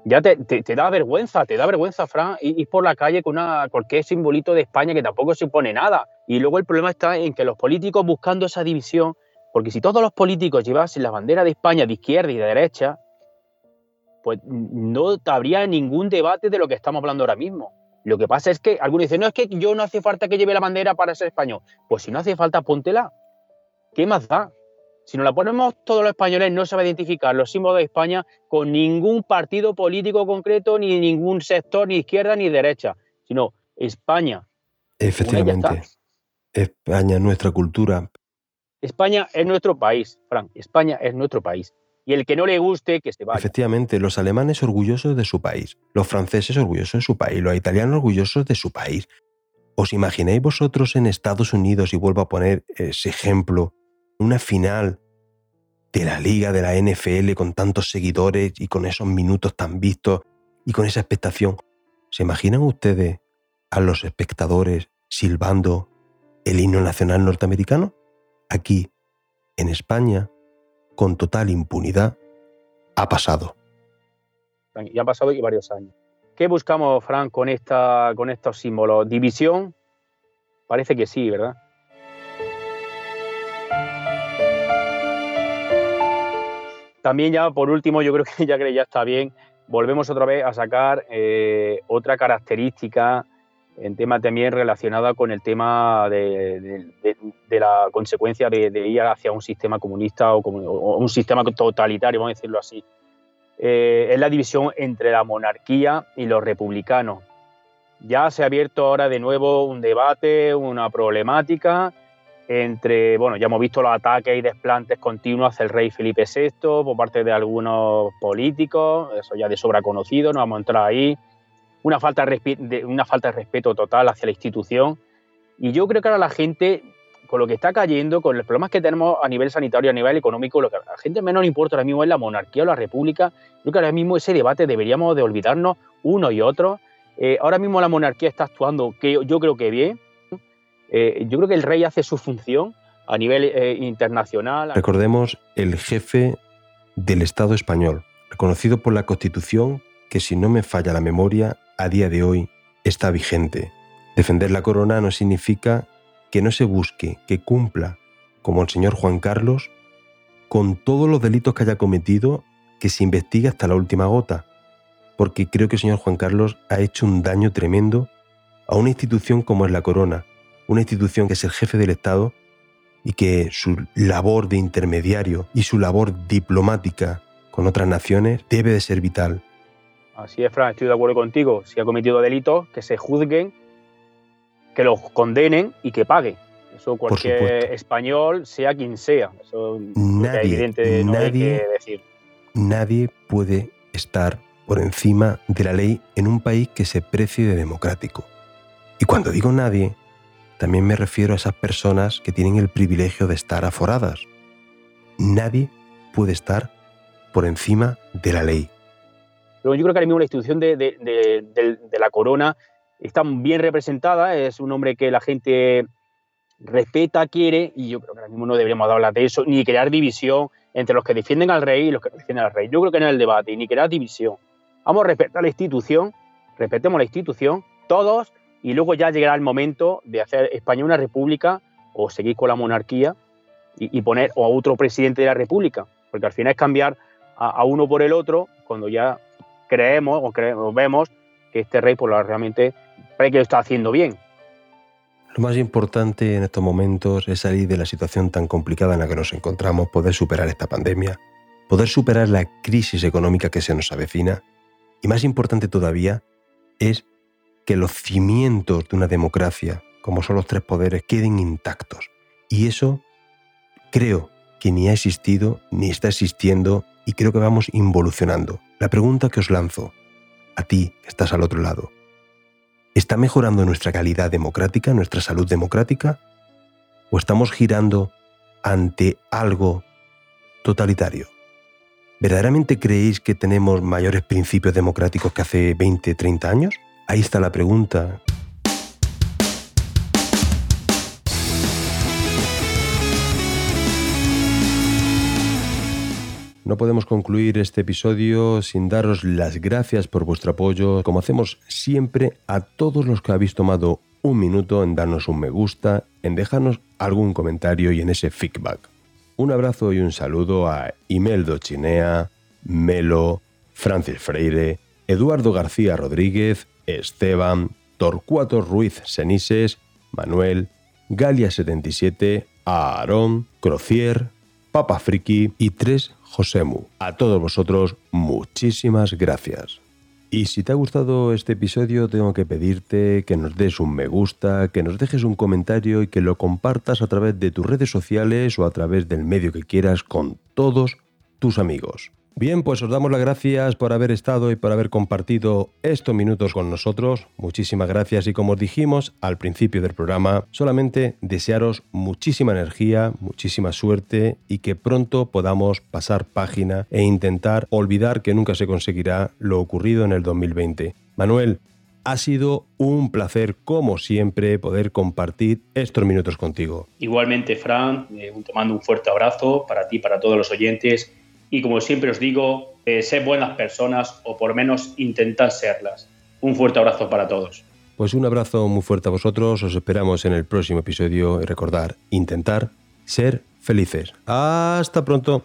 Ya te, da vergüenza, te da vergüenza, Fran, ir, por la calle con una, cualquier simbolito de España que tampoco se pone nada. Y luego el problema está en que los políticos buscando esa división, porque si todos los políticos llevasen la bandera de España de izquierda y de derecha, pues no habría ningún debate de lo que estamos hablando ahora mismo. Lo que pasa es que algunos dicen, no, es que yo no hace falta que lleve la bandera para ser español. Pues si no hace falta, póntela. ¿Qué más da? Si nos la ponemos todos los españoles, no se va a identificar los símbolos de España con ningún partido político concreto, ni ningún sector, ni izquierda ni derecha, sino España. Efectivamente. España, nuestra cultura. España es nuestro país, Frank. España es nuestro país y el que no le guste, que se vaya. Efectivamente, los alemanes orgullosos de su país, los franceses orgullosos de su país, los italianos orgullosos de su país. ¿Os imagináis vosotros en Estados Unidos, y vuelvo a poner ese ejemplo, una final de la liga de la NFL con tantos seguidores y con esos minutos tan vistos, y con esa expectación. ¿Se imaginan ustedes a los espectadores silbando el himno nacional norteamericano? Aquí, en España, con total impunidad, ha pasado. Y ha pasado varios años. ¿Qué buscamos, Frank, con, esta, con estos símbolos? ¿División? Parece que sí, ¿verdad? También ya por último, yo creo que ya, ya está bien, volvemos otra vez a sacar eh, otra característica en tema también relacionada con el tema de, la consecuencia de, ir hacia un sistema comunista o, un sistema totalitario, vamos a decirlo así. Eh, es la división entre la monarquía y los republicanos. Ya se ha abierto ahora de nuevo un debate, una problemática entre, bueno, ya hemos visto los ataques y desplantes continuos hacia el rey Felipe VI por parte de algunos políticos, eso ya de sobra conocido, no vamos a entrar ahí, una falta de, una falta de respeto total hacia la institución. Y yo creo que ahora la gente, con lo que está cayendo, con los problemas que tenemos a nivel sanitario, a nivel económico, lo que a la gente menos le importa ahora mismo es la monarquía o la república. Creo que ahora mismo ese debate deberíamos de olvidarnos uno y otro. Eh, ahora mismo la monarquía está actuando, que yo creo que bien, eh, yo creo que el rey hace su función a nivel eh, internacional. Recordemos el jefe del Estado español, reconocido por la Constitución que si no me falla la memoria, a día de hoy está vigente. Defender la corona no significa que no se busque, que cumpla, como el señor Juan Carlos, con todos los delitos que haya cometido, que se investigue hasta la última gota, porque creo que el señor Juan Carlos ha hecho un daño tremendo a una institución como es la corona, una institución que es el jefe del Estado y que su labor de intermediario y su labor diplomática con otras naciones debe de ser vital. Así es, Fran, estoy de acuerdo contigo. Si ha cometido delitos, que se juzguen, que los condenen y que pague. Eso cualquier español, sea quien sea. Eso nadie, evidente, no hay que decir. Nadie puede estar por encima de la ley en un país que se precie de democrático. Y cuando digo nadie, también me refiero a esas personas que tienen el privilegio de estar aforadas. Nadie puede estar por encima de la ley. Pero yo creo que ahora mismo la institución de, la corona está bien representada, es un hombre que la gente respeta, quiere, y yo creo que ahora mismo no deberíamos hablar de eso, ni crear división entre los que defienden al rey y los que defienden al rey. Yo creo que no es el debate, ni crear división. Vamos a respetar la institución, respetemos la institución, todos, y luego ya llegará el momento de hacer España una república o seguir con la monarquía y, poner a otro presidente de la república, porque al final es cambiar a, uno por el otro cuando ya creemos o, vemos que este rey pues, realmente que lo está haciendo bien. Lo más importante en estos momentos es salir de la situación tan complicada en la que nos encontramos, poder superar esta pandemia, poder superar la crisis económica que se nos avecina y más importante todavía es que los cimientos de una democracia, como son los tres poderes, queden intactos. Y eso creo que ni ha existido ni está existiendo y creo que vamos involucionando. La pregunta que os lanzo, a ti que estás al otro lado, ¿está mejorando nuestra calidad democrática, nuestra salud democrática? ¿O estamos girando ante algo totalitario? ¿Verdaderamente creéis que tenemos mayores principios democráticos que hace 20, 30 años? Ahí está la pregunta. No podemos concluir este episodio sin daros las gracias por vuestro apoyo, como hacemos siempre a todos los que habéis tomado un minuto en darnos un me gusta, en dejarnos algún comentario y en ese feedback. Un abrazo y un saludo a Imeldo Chinea, Melo, Francis Freire, Eduardo García Rodríguez, Esteban, Torcuato Ruiz Senises, Manuel, Galia77, Aarón, Crocier, Papa Friki y tres Josemu. A todos vosotros, muchísimas gracias. Y si te ha gustado este episodio, tengo que pedirte que nos des un me gusta, que nos dejes un comentario y que lo compartas a través de tus redes sociales o a través del medio que quieras con todos tus amigos. Bien, pues os damos las gracias por haber estado y por haber compartido estos minutos con nosotros. Muchísimas gracias y como os dijimos al principio del programa, solamente desearos muchísima energía, muchísima suerte y que pronto podamos pasar página e intentar olvidar que nunca se conseguirá lo ocurrido en el 2020. Manuel, ha sido un placer, como siempre, poder compartir estos minutos contigo. Igualmente, Fran, eh, te mando un fuerte abrazo para ti, para todos los oyentes y como siempre os digo, eh, sé buenas personas o por menos intentad serlas. Un fuerte abrazo para todos. Pues un abrazo muy fuerte a vosotros, os esperamos en el próximo episodio y recordar, intentar ser felices. Hasta pronto.